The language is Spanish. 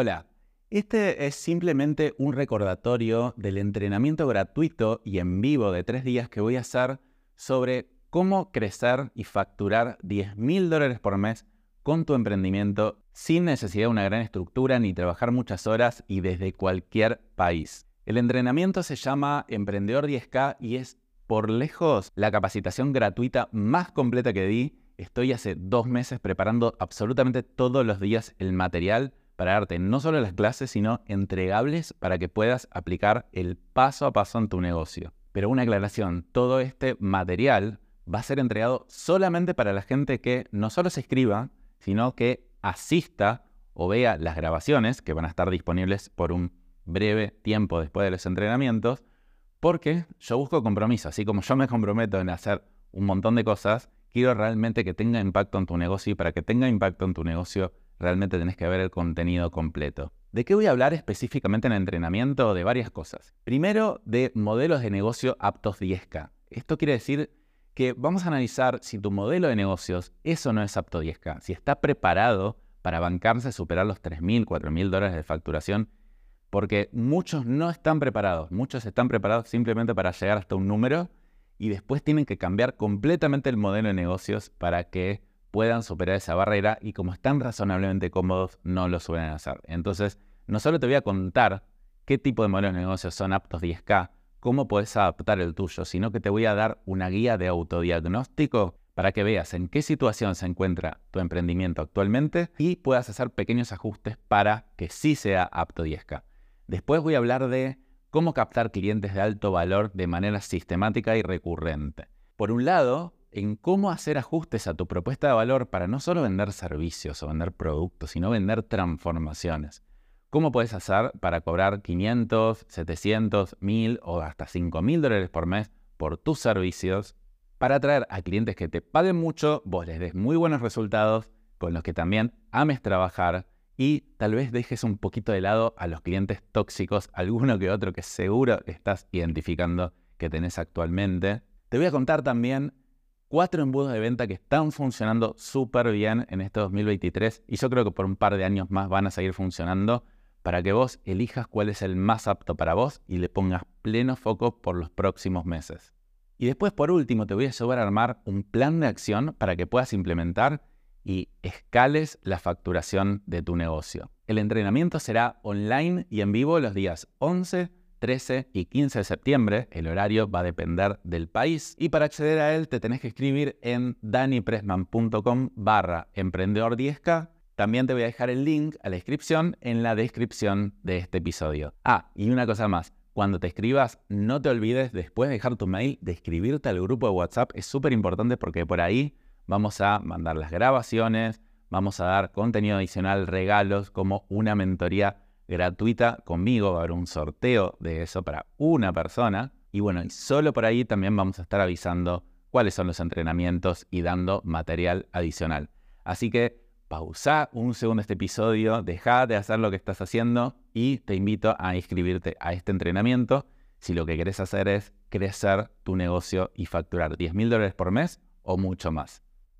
Hola, este es simplemente un recordatorio del entrenamiento gratuito y en vivo de tres días que voy a hacer sobre cómo crecer y facturar 10 mil dólares por mes con tu emprendimiento sin necesidad de una gran estructura ni trabajar muchas horas y desde cualquier país. El entrenamiento se llama Emprendedor 10K y es por lejos la capacitación gratuita más completa que di. Estoy hace dos meses preparando absolutamente todos los días el material para darte no solo las clases, sino entregables para que puedas aplicar el paso a paso en tu negocio. Pero una aclaración, todo este material va a ser entregado solamente para la gente que no solo se escriba, sino que asista o vea las grabaciones que van a estar disponibles por un breve tiempo después de los entrenamientos, porque yo busco compromiso, así como yo me comprometo en hacer un montón de cosas, quiero realmente que tenga impacto en tu negocio y para que tenga impacto en tu negocio realmente tenés que ver el contenido completo. ¿De qué voy a hablar específicamente en el entrenamiento? De varias cosas. Primero, de modelos de negocio aptos 10K. Esto quiere decir que vamos a analizar si tu modelo de negocios eso no es apto 10K, si está preparado para bancarse superar los 3.000, 4.000 dólares de facturación porque muchos no están preparados, muchos están preparados simplemente para llegar hasta un número y después tienen que cambiar completamente el modelo de negocios para que puedan superar esa barrera y como están razonablemente cómodos no lo suelen hacer. Entonces, no solo te voy a contar qué tipo de modelos de negocios son aptos 10K, cómo puedes adaptar el tuyo, sino que te voy a dar una guía de autodiagnóstico para que veas en qué situación se encuentra tu emprendimiento actualmente y puedas hacer pequeños ajustes para que sí sea apto 10K. Después voy a hablar de cómo captar clientes de alto valor de manera sistemática y recurrente. Por un lado, en cómo hacer ajustes a tu propuesta de valor para no solo vender servicios o vender productos, sino vender transformaciones. ¿Cómo puedes hacer para cobrar 500, 700, 1000 o hasta 5000 dólares por mes por tus servicios para atraer a clientes que te paguen mucho, vos les des muy buenos resultados, con los que también ames trabajar y tal vez dejes un poquito de lado a los clientes tóxicos, alguno que otro que seguro estás identificando que tenés actualmente. Te voy a contar también cuatro embudos de venta que están funcionando súper bien en este 2023 y yo creo que por un par de años más van a seguir funcionando para que vos elijas cuál es el más apto para vos y le pongas pleno foco por los próximos meses. Y después, por último, te voy a ayudar a armar un plan de acción para que puedas implementar y escales la facturación de tu negocio. El entrenamiento será online y en vivo los días 11, 13 y 15 de septiembre. El horario va a depender del país y para acceder a él te tenés que escribir en danipresman.com barra emprendedor 10k. También te voy a dejar el link a la inscripción en la descripción de este episodio. Ah, y una cosa más. Cuando te escribas, no te olvides después de dejar tu mail de escribirte al grupo de WhatsApp. Es súper importante porque por ahí vamos a mandar las grabaciones, vamos a dar contenido adicional, regalos, como una mentoría gratuita conmigo, va a haber un sorteo de eso para una persona. Y bueno, y solo por ahí también vamos a estar avisando cuáles son los entrenamientos y dando material adicional. Así que pausa un segundo este episodio, deja de hacer lo que estás haciendo y te invito a inscribirte a este entrenamiento si lo que querés hacer es crecer tu negocio y facturar 10 mil dólares por mes o mucho más.